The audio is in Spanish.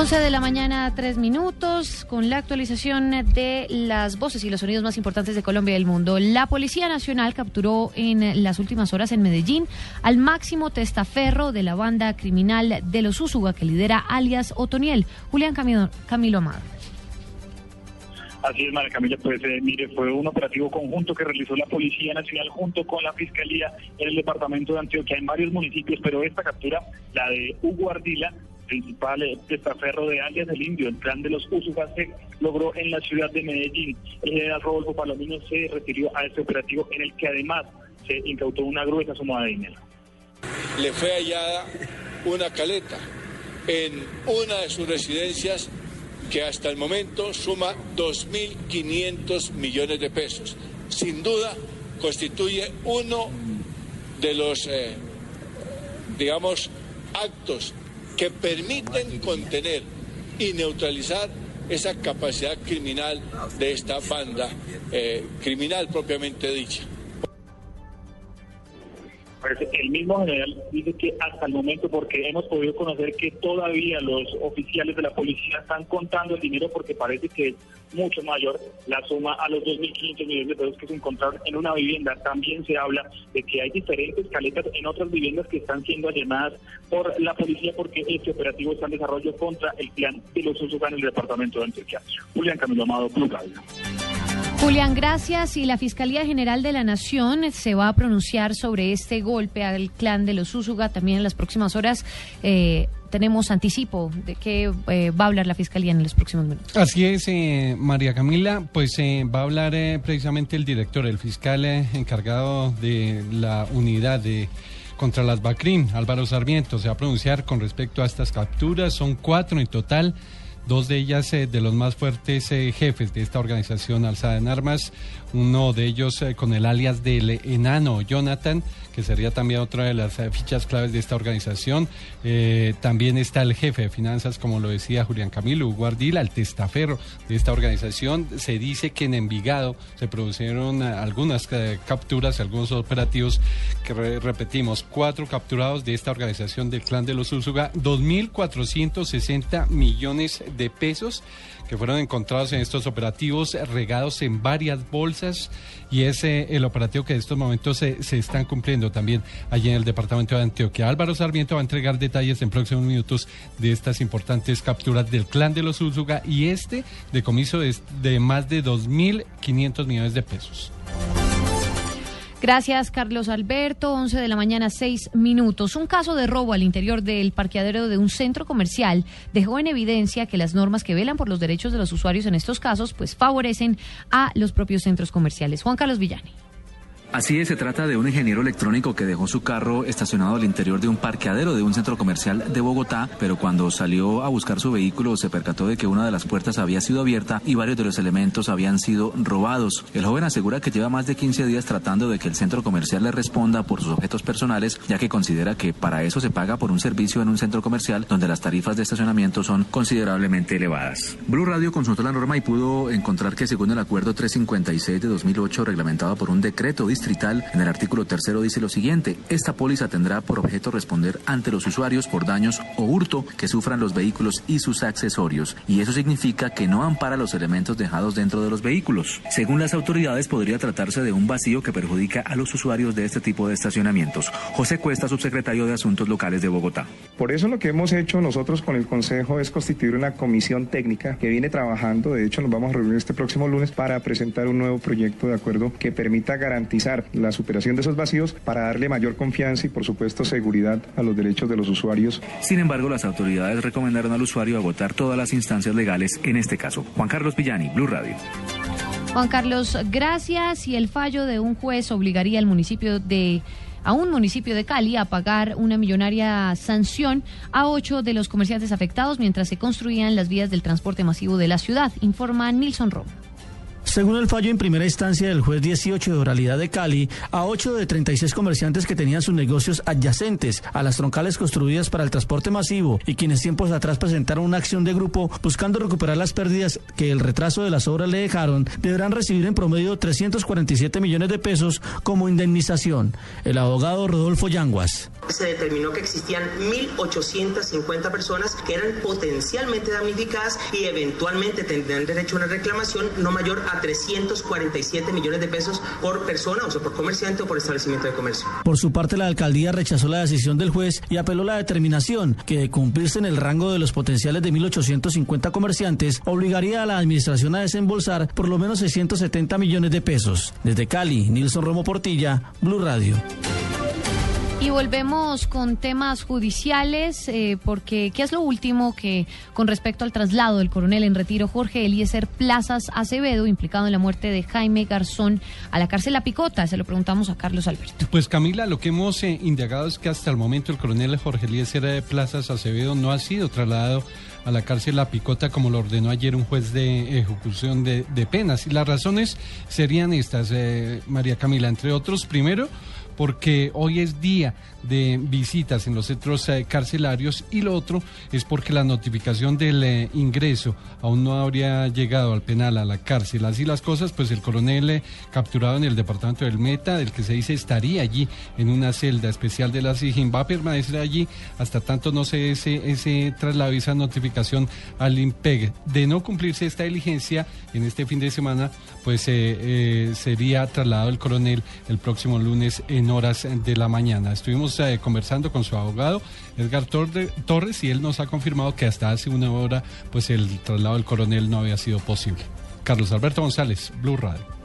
11 de la mañana, 3 minutos, con la actualización de las voces y los sonidos más importantes de Colombia y del mundo. La Policía Nacional capturó en las últimas horas en Medellín al máximo testaferro de la banda criminal de los Úsuga, que lidera alias Otoniel, Julián Camilo, Camilo Amado. Así es, María Camila, pues eh, mire, fue un operativo conjunto que realizó la Policía Nacional junto con la Fiscalía en el departamento de Antioquia, en varios municipios, pero esta captura, la de Hugo Ardila, principal testaferro de alias del Indio, el plan de los Usugas se logró en la ciudad de Medellín. El general Rodolfo Palomino se refirió a este operativo en el que además se incautó una gruesa suma de dinero. Le fue hallada una caleta en una de sus residencias que hasta el momento suma 2.500 millones de pesos. Sin duda constituye uno de los, eh, digamos, actos que permiten contener y neutralizar esa capacidad criminal de esta banda eh, criminal propiamente dicha. Pues el mismo general dice que hasta el momento, porque hemos podido conocer que todavía los oficiales de la policía están contando el dinero porque parece que es mucho mayor la suma a los 2.500 millones de pesos que se encontraron en una vivienda. También se habla de que hay diferentes caletas en otras viviendas que están siendo allanadas por la policía porque este operativo está en desarrollo contra el plan de los usos en el departamento de Antioquia. Julián Camilo Amado, Club Julián, gracias. Y la Fiscalía General de la Nación se va a pronunciar sobre este golpe al clan de los Úsuga también en las próximas horas. Eh, tenemos anticipo de qué eh, va a hablar la Fiscalía en los próximos minutos. Así es, eh, María Camila, pues va a hablar precisamente el director, el fiscal encargado de la unidad de contra las BACRIM, Álvaro Sarmiento, se va a pronunciar con respecto a estas capturas. Son cuatro en total dos de ellas eh, de los más fuertes eh, jefes de esta organización alzada en armas, uno de ellos eh, con el alias del enano Jonathan, que sería también otra de las fichas claves de esta organización. también está el jefe de finanzas, como lo decía Julián Camilo Guardila, el testaferro de esta organización. Se dice que en Envigado se produjeron algunas capturas, algunos operativos que repetimos, cuatro capturados de esta organización del clan de los Úsuga, 2.460 millones de pesos que fueron encontrados en estos operativos regados en varias bolsas y es el operativo que en estos momentos se, están cumpliendo también allí en el departamento de Antioquia. Álvaro Sarmiento va a entregar detalles en próximos minutos de estas importantes capturas del clan de los Úsuga y este decomiso de, de más de 2.500 millones de pesos. Gracias, Carlos Alberto. 11 de la mañana, 6 minutos. Un caso de robo al interior del parqueadero de un centro comercial dejó en evidencia que las normas que velan por los derechos de los usuarios en estos casos, pues favorecen a los propios centros comerciales. Juan Carlos Villani. Así es, se trata de un ingeniero electrónico que dejó su carro estacionado al interior de un parqueadero de un centro comercial de Bogotá, pero cuando salió a buscar su vehículo se percató de que una de las puertas había sido abierta y varios de los elementos habían sido robados. El joven asegura que lleva más de 15 días tratando de que el centro comercial le responda por sus objetos personales, ya que considera que para eso se paga por un servicio en un centro comercial donde las tarifas de estacionamiento son considerablemente elevadas. Blue Radio consultó la norma y pudo encontrar que según el acuerdo 356 de 2008 reglamentado por un decreto distrital, en el artículo tercero dice lo siguiente, esta póliza tendrá por objeto responder ante los usuarios por daños o hurto que sufran los vehículos y sus accesorios, y eso significa que no ampara los elementos dejados dentro de los vehículos. Según las autoridades, podría tratarse de un vacío que perjudica a los usuarios de este tipo de estacionamientos. José Cuesta, subsecretario de Asuntos Locales de Bogotá. Por eso lo que hemos hecho nosotros con el Consejo es constituir una comisión técnica que viene trabajando, de hecho nos vamos a reunir este próximo lunes para presentar un nuevo proyecto de acuerdo que permita garantizar la superación de esos vacíos para darle mayor confianza y, por supuesto, seguridad a los derechos de los usuarios. Sin embargo, las autoridades recomendaron al usuario agotar todas las instancias legales en este caso. Juan Carlos Villani, Blue Radio. Juan Carlos, gracias. Y el fallo de un juez obligaría al municipio de a un municipio de Cali a pagar una millonaria sanción a ocho de los comerciantes afectados mientras se construían las vías del transporte masivo de la ciudad, informa Nilson Rom. Según el fallo en primera instancia del juez 18 de oralidad de Cali, a 8 de 36 comerciantes que tenían sus negocios adyacentes a las troncales construidas para el transporte masivo y quienes tiempos atrás presentaron una acción de grupo buscando recuperar las pérdidas que el retraso de las obras le dejaron, deberán recibir en promedio 347 millones de pesos como indemnización. El abogado Rodolfo Yanguas. Se determinó que existían 1.850 personas que eran potencialmente damnificadas y eventualmente tendrán derecho a una reclamación no mayor a 347 millones de pesos por persona, o sea, por comerciante o por establecimiento de comercio. Por su parte, la alcaldía rechazó la decisión del juez y apeló la determinación que de cumplirse en el rango de los potenciales de 1.850 comerciantes, obligaría a la administración a desembolsar por lo menos 670 millones de pesos. Desde Cali, Nilson Romo Portilla, Blue Radio. Y volvemos con temas judiciales, eh, porque ¿qué es lo último que con respecto al traslado del coronel en retiro Jorge Eliezer Plazas Acevedo, implicado en la muerte de Jaime Garzón, a la cárcel La Picota? Se lo preguntamos a Carlos Alberto. Pues Camila, lo que hemos eh, indagado es que hasta el momento el coronel Jorge Eliezer Plazas Acevedo no ha sido trasladado a la cárcel La Picota como lo ordenó ayer un juez de ejecución de, penas. Y las razones serían estas, eh, María Camila, entre otros, primero, porque hoy es día de visitas en los centros eh, carcelarios y lo otro es porque la notificación del eh, ingreso aún no habría llegado al penal, a la cárcel. Así las cosas, pues el coronel eh, capturado en el departamento del Meta, del que se dice estaría allí en una celda especial de la SIGIN, va a permanecer allí hasta tanto no se ese, ese traslado esa notificación al IMPEG. De no cumplirse esta diligencia en este fin de semana, pues sería trasladado el coronel el próximo lunes en horas de la mañana. Estuvimos eh, conversando con su abogado, Edgar Torres, y él nos ha confirmado que hasta hace una hora, pues el traslado del coronel no había sido posible. Carlos Alberto González, Blue Radio.